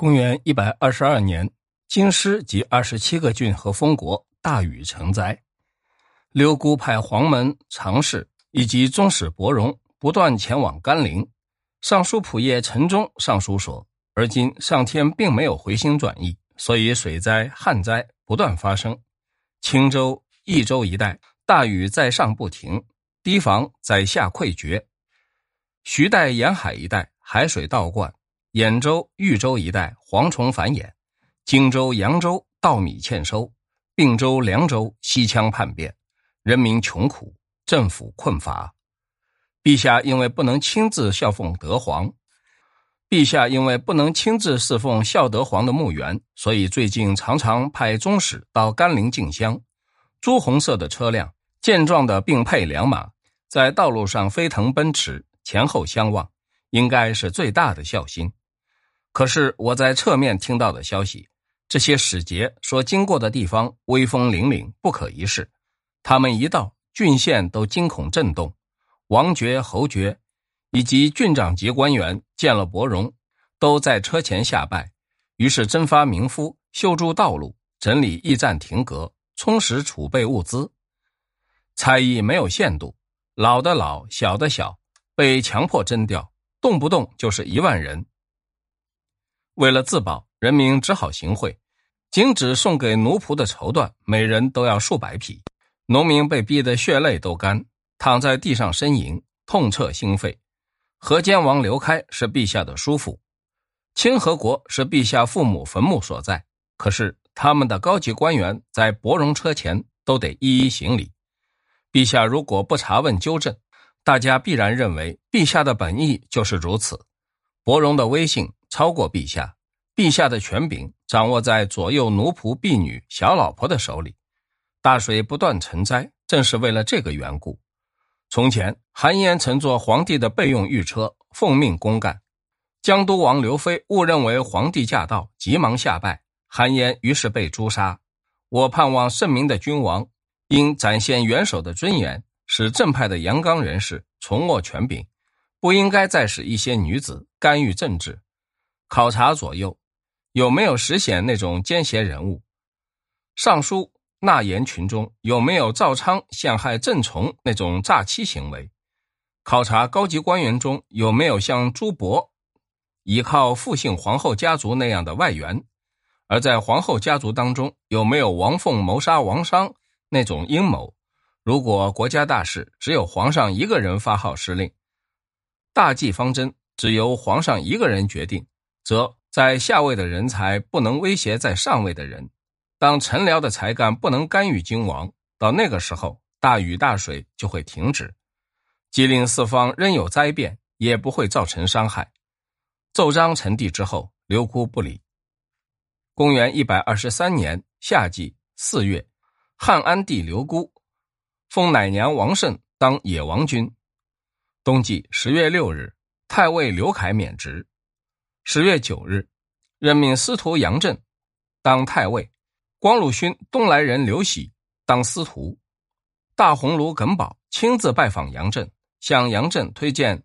公元一百二十二年，京师及二十七个郡和封国大雨成灾。刘姑派黄门、常侍以及宗室伯荣不断前往甘陵。尚书仆射陈忠上书说：“而今上天并没有回心转意，所以水灾、旱灾不断发生。青州、益州一带大雨在上不停，堤防在下溃决；徐代沿海一带海水倒灌。”兖州、豫州一带蝗虫繁衍，荆州、扬州稻米欠收，并州、凉州西羌叛变，人民穷苦，政府困乏。陛下因为不能亲自效奉德皇，陛下因为不能亲自侍奉孝德皇的墓园，所以最近常常派宗室到甘陵进香。朱红色的车辆，健壮的并配良马，在道路上飞腾奔驰，前后相望，应该是最大的孝心。可是我在侧面听到的消息，这些使节所经过的地方威风凛凛，不可一世。他们一到，郡县都惊恐震动。王爵、侯爵以及郡长级官员见了伯荣，都在车前下拜。于是征发民夫修筑道路，整理驿站亭阁，充实储备物资。差役没有限度，老的老，小的小，被强迫征调，动不动就是一万人。为了自保，人民只好行贿，仅只送给奴仆的绸缎，每人都要数百匹。农民被逼得血泪都干，躺在地上呻吟，痛彻心肺。河间王刘开是陛下的叔父，清河国是陛下父母坟墓所在。可是他们的高级官员在伯荣车前都得一一行礼。陛下如果不查问纠正，大家必然认为陛下的本意就是如此。伯荣的威信。超过陛下，陛下的权柄掌握在左右奴仆、婢女、小老婆的手里。大水不断成灾，正是为了这个缘故。从前，韩嫣乘坐皇帝的备用御车，奉命公干。江都王刘飞误认为皇帝驾到，急忙下拜，韩嫣于是被诛杀。我盼望圣明的君王应展现元首的尊严，使正派的阳刚人士重握权柄，不应该再使一些女子干预政治。考察左右，有没有实显那种奸邪人物？尚书纳言群中有没有赵昌陷害郑崇那种诈欺行为？考察高级官员中有没有像朱伯依靠复姓皇后家族那样的外援？而在皇后家族当中有没有王凤谋杀王商那种阴谋？如果国家大事只有皇上一个人发号施令，大计方针只由皇上一个人决定。则在下位的人才不能威胁在上位的人，当臣僚的才干不能干预君王，到那个时候，大雨大水就会停止，即令四方仍有灾变，也不会造成伤害。奏章成帝之后，刘姑不理。公元一百二十三年夏季四月，汉安帝刘姑封奶娘王慎当野王君。冬季十月六日，太尉刘凯免职。十月九日，任命司徒杨震当太尉，光禄勋东来人刘喜当司徒。大鸿胪耿宝亲自拜访杨震，向杨震推荐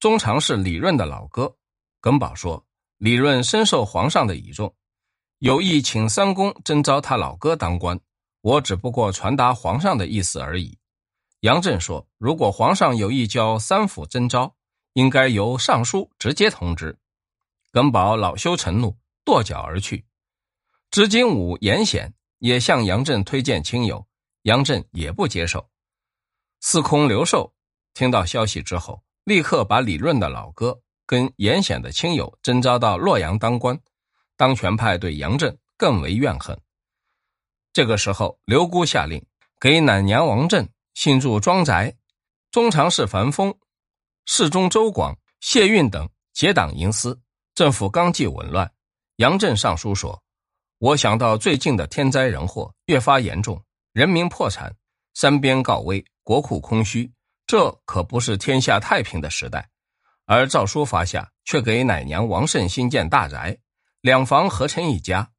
中常侍李润的老哥。耿宝说：“李润深受皇上的倚重，有意请三公征召他老哥当官，我只不过传达皇上的意思而已。”杨震说：“如果皇上有意叫三府征召，应该由尚书直接通知。”耿宝恼羞成怒，跺脚而去。执金吾严显也向杨震推荐亲友，杨震也不接受。司空刘寿听到消息之后，立刻把李润的老哥跟严显的亲友征召到洛阳当官。当权派对杨震更为怨恨。这个时候，刘姑下令给奶娘王振新筑庄宅，中常侍樊丰、侍中周广、谢运等结党营私。政府纲纪紊乱，杨震上书说：“我想到最近的天灾人祸越发严重，人民破产，山边告危，国库空虚，这可不是天下太平的时代。”而诏书发下，却给奶娘王慎新建大宅，两房合成一家，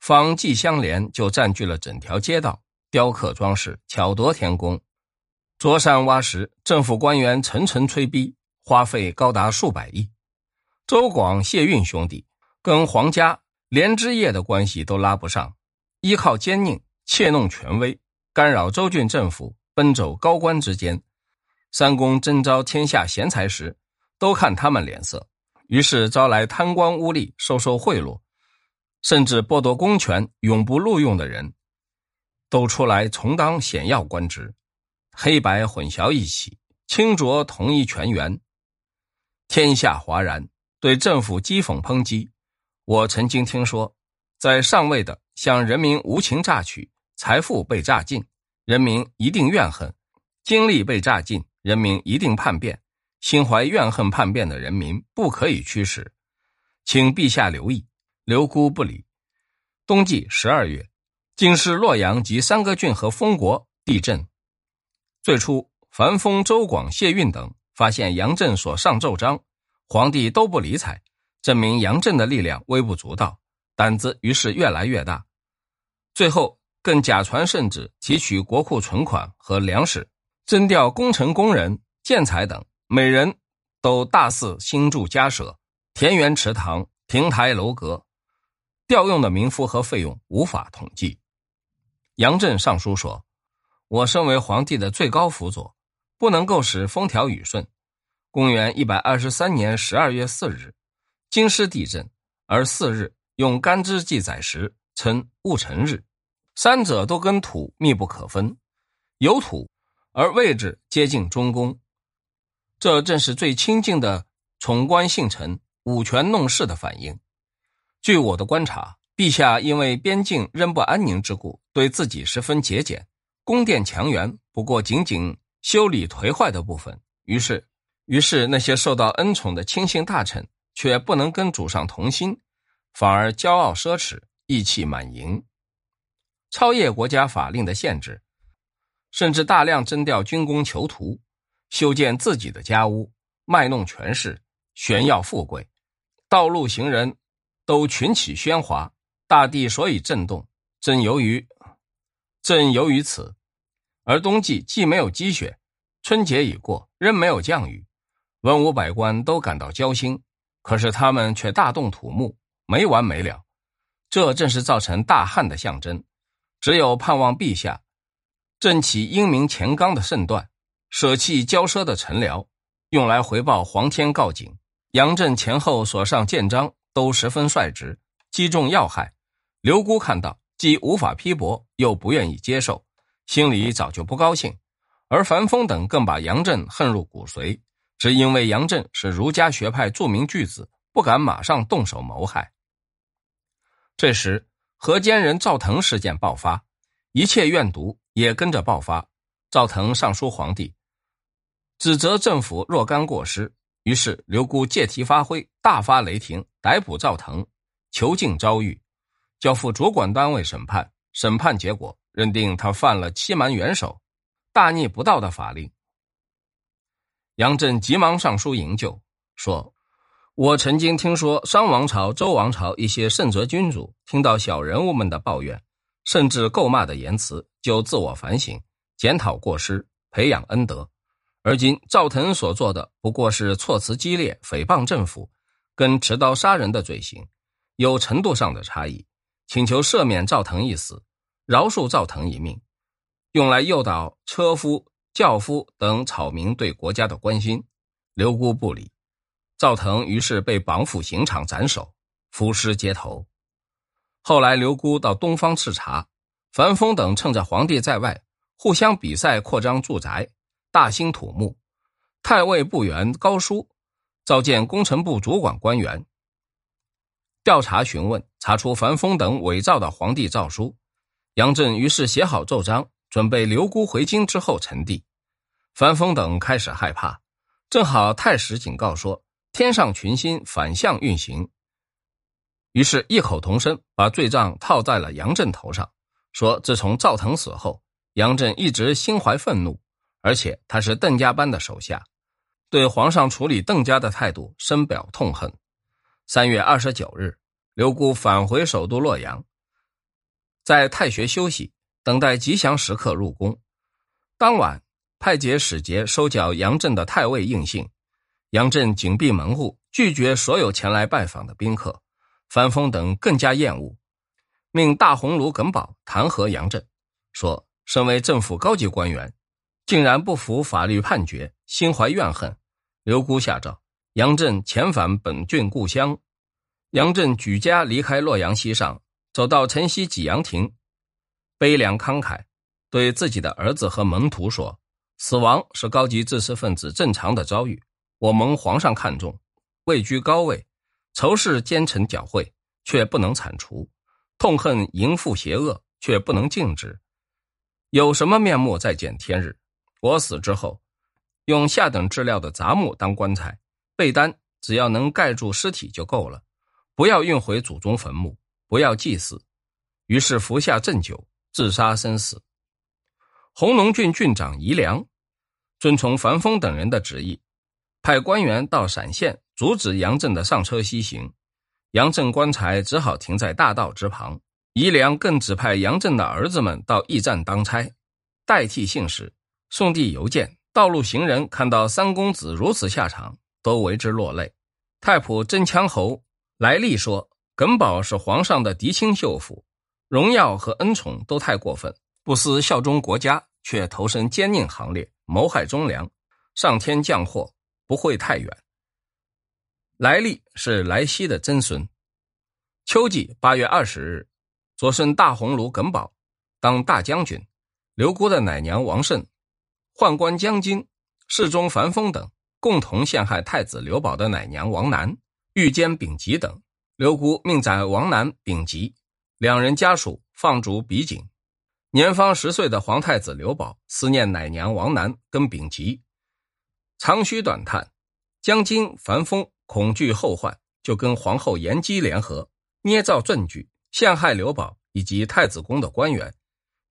房既相连，就占据了整条街道，雕刻装饰，巧夺天工，凿山挖石，政府官员层层催逼，花费高达数百亿。周广、谢运兄弟跟皇家连枝叶的关系都拉不上，依靠奸佞窃弄权威，干扰州郡政府，奔走高官之间。三公征召天下贤才时，都看他们脸色，于是招来贪官污吏，收受贿赂，甚至剥夺公权、永不录用的人，都出来充当显要官职，黑白混淆一起，清浊同一泉源。天下哗然，对政府讥讽抨击。我曾经听说，在上位的向人民无情榨取，财富被榨尽，人民一定怨恨；精力被榨尽。人民一定叛变，心怀怨恨叛变的人民不可以驱使，请陛下留意。刘姑不理。冬季十二月，京师洛阳及三个郡和封国地震。最初，樊丰、周广、谢运等发现杨震所上奏章，皇帝都不理睬，证明杨震的力量微不足道，胆子于是越来越大。最后，更假传圣旨，提取国库存款和粮食。征调工程工人、建材等，每人都大肆兴筑家舍、田园池塘、亭台楼阁，调用的民夫和费用无法统计。杨震上书说：“我身为皇帝的最高辅佐，不能够使风调雨顺。”公元一百二十三年十二月四日，京师地震，而四日用干支记载时称戊辰日，三者都跟土密不可分，有土。而位置接近中宫，这正是最亲近的宠官姓陈、武权弄事的反应。据我的观察，陛下因为边境仍不安宁之故，对自己十分节俭，宫殿墙垣不过仅仅修理颓坏的部分。于是，于是那些受到恩宠的亲信大臣却不能跟主上同心，反而骄傲奢侈、意气满盈，超越国家法令的限制。甚至大量征调军功囚徒，修建自己的家屋，卖弄权势，炫耀富贵，道路行人都群起喧哗，大地所以震动，正由于正由于此。而冬季既没有积雪，春节已过，仍没有降雨，文武百官都感到焦心，可是他们却大动土木，没完没了。这正是造成大旱的象征，只有盼望陛下。正起英明乾纲的圣断，舍弃骄奢的臣僚，用来回报皇天告警。杨震前后所上谏章都十分率直，击中要害。刘姑看到，既无法批驳，又不愿意接受，心里早就不高兴。而樊丰等更把杨震恨入骨髓，只因为杨震是儒家学派著名巨子，不敢马上动手谋害。这时，河间人赵腾事件爆发，一切怨毒。也跟着爆发。赵腾上书皇帝，指责政府若干过失。于是刘姑借题发挥，大发雷霆，逮捕赵腾，囚禁遭狱，交付主管单位审判。审判结果认定他犯了欺瞒元首、大逆不道的法令。杨震急忙上书营救，说：“我曾经听说商王朝、周王朝一些圣哲君主，听到小人物们的抱怨。”甚至诟骂的言辞，就自我反省、检讨过失、培养恩德。而今赵腾所做的，不过是措辞激烈、诽谤政府，跟持刀杀人的罪行有程度上的差异。请求赦免赵腾一死，饶恕赵腾一命，用来诱导车夫、轿夫等草民对国家的关心。刘姑不理，赵腾于是被绑赴刑场斩首，伏尸街头。后来，刘姑到东方视察，樊丰等趁着皇帝在外，互相比赛扩张住宅，大兴土木。太尉部员高舒召见工程部主管官员，调查询问，查出樊丰等伪造的皇帝诏书。杨震于是写好奏章，准备刘姑回京之后呈递。樊丰等开始害怕，正好太史警告说，天上群星反向运行。于是异口同声把罪状套在了杨震头上，说：“自从赵腾死后，杨震一直心怀愤怒，而且他是邓家班的手下，对皇上处理邓家的态度深表痛恨。”三月二十九日，刘姑返回首都洛阳，在太学休息，等待吉祥时刻入宫。当晚，派遣使节收缴杨震的太尉印信，杨震紧闭门户，拒绝所有前来拜访的宾客。樊丰等更加厌恶，命大鸿胪耿宝弹劾杨震，说：“身为政府高级官员，竟然不服法律判决，心怀怨恨。”刘姑下诏，杨震遣返本郡故乡。杨震举家离开洛阳西上，走到城西济阳亭，悲凉慷慨，对自己的儿子和门徒说：“死亡是高级知识分子正常的遭遇，我蒙皇上看重，位居高位。”仇视奸臣狡秽，却不能铲除；痛恨淫妇邪恶，却不能禁止。有什么面目再见天日？我死之后，用下等质料的杂木当棺材，被单只要能盖住尸体就够了，不要运回祖宗坟墓，不要祭祀。于是服下鸩酒，自杀身死。弘农郡郡长宜良，遵从樊丰等人的旨意，派官员到陕县。阻止杨震的上车西行，杨震棺材只好停在大道之旁。宜良更指派杨震的儿子们到驿站当差，代替信使送递邮件。道路行人看到三公子如此下场，都为之落泪。太仆真枪侯来历说：“耿宝是皇上的嫡亲舅父，荣耀和恩宠都太过分，不思效忠国家，却投身奸佞行列，谋害忠良。上天降祸，不会太远。”来历是莱西的曾孙。秋季八月二十日，左孙大鸿胪耿宝当大将军，刘姑的奶娘王慎、宦官江津、侍中樊丰等共同陷害太子刘宝的奶娘王楠、御监丙吉等。刘姑命斩王楠、丙吉，两人家属放逐比景。年方十岁的皇太子刘宝思念奶娘王楠跟丙吉，长吁短叹。江津、樊丰。恐惧后患，就跟皇后延姬联合，捏造证据陷害刘宝以及太子宫的官员。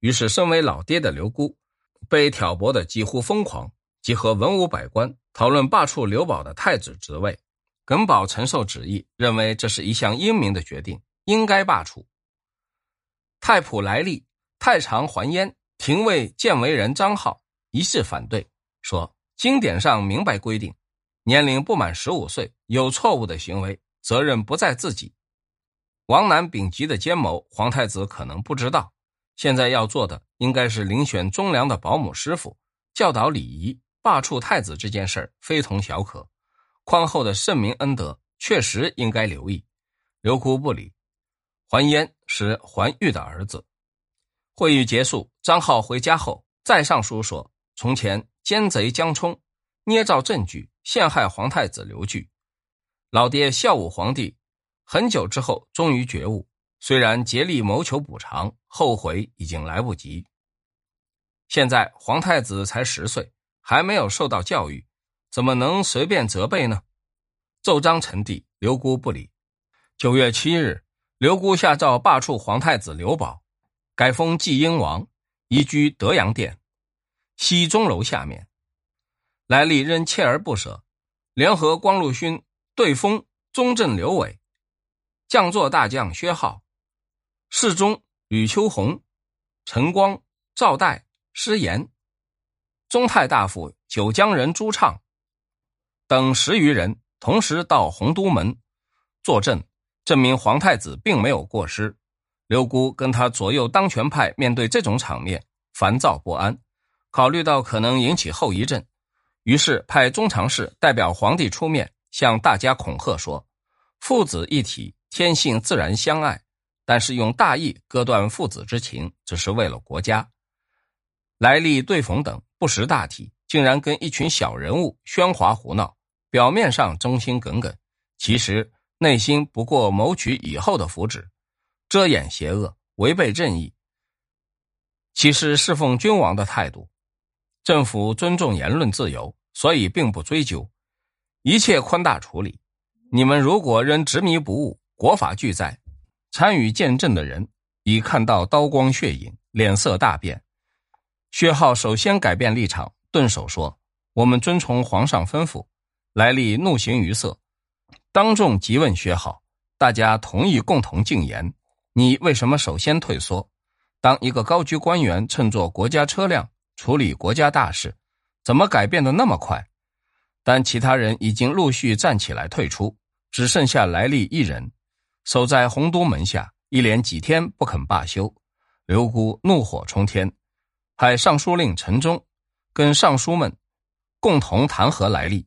于是，身为老爹的刘姑被挑拨的几乎疯狂，集合文武百官讨论罢黜刘宝的太子职位。耿宝承受旨意，认为这是一项英明的决定，应该罢黜。太仆来历太常还焉廷尉建为人张浩一致反对，说经典上明白规定。年龄不满十五岁有错误的行为，责任不在自己。王楠、丙吉的奸谋，皇太子可能不知道。现在要做的，应该是遴选忠良的保姆师傅，教导礼仪。罢黜太子这件事儿非同小可，宽厚的圣明恩德确实应该留意。刘哭不理。桓淹是桓玉的儿子。会议结束，张浩回家后再上书说：从前奸贼江充捏造证据。陷害皇太子刘据，老爹孝武皇帝很久之后终于觉悟，虽然竭力谋求补偿，后悔已经来不及。现在皇太子才十岁，还没有受到教育，怎么能随便责备呢？奏章呈递，刘姑不理。九月七日，刘姑下诏罢黜皇太子刘宝，改封济阴王，移居德阳殿西钟楼下面。来历仍锲而不舍，联合光禄勋对封、宗正刘伟、将作大将薛浩、侍中吕秋红、陈光、赵代、施炎、宗太大夫九江人朱畅等十余人，同时到洪都门作证，证明皇太子并没有过失。刘姑跟他左右当权派面对这种场面，烦躁不安，考虑到可能引起后遗症。于是派中常侍代表皇帝出面，向大家恐吓说：“父子一体，天性自然相爱，但是用大义割断父子之情，只是为了国家。”来历对冯等不识大体，竟然跟一群小人物喧哗胡闹，表面上忠心耿耿，其实内心不过谋取以后的福祉，遮掩邪恶，违背正义，其实侍奉君王的态度。政府尊重言论自由，所以并不追究，一切宽大处理。你们如果仍执迷不悟，国法俱在。参与见证的人已看到刀光血影，脸色大变。薛浩首先改变立场，顿首说：“我们遵从皇上吩咐。”来历怒形于色，当众急问薛浩：“大家同意共同进言，你为什么首先退缩？当一个高级官员乘坐国家车辆。”处理国家大事，怎么改变的那么快？但其他人已经陆续站起来退出，只剩下来历一人。守在洪都门下，一连几天不肯罢休。刘姑怒火冲天，派尚书令陈忠跟尚书们共同弹劾来历。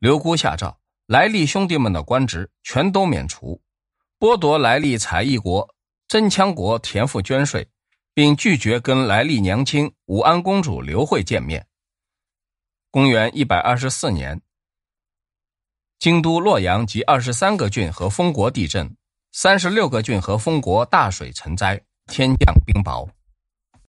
刘姑下诏，来历兄弟们的官职全都免除，剥夺来历采邑国、真羌国田赋捐税，并拒绝跟来历娘亲武安公主刘惠见面。公元一百二十四年。京都、洛阳及二十三个郡和封国地震，三十六个郡和封国大水成灾，天降冰雹。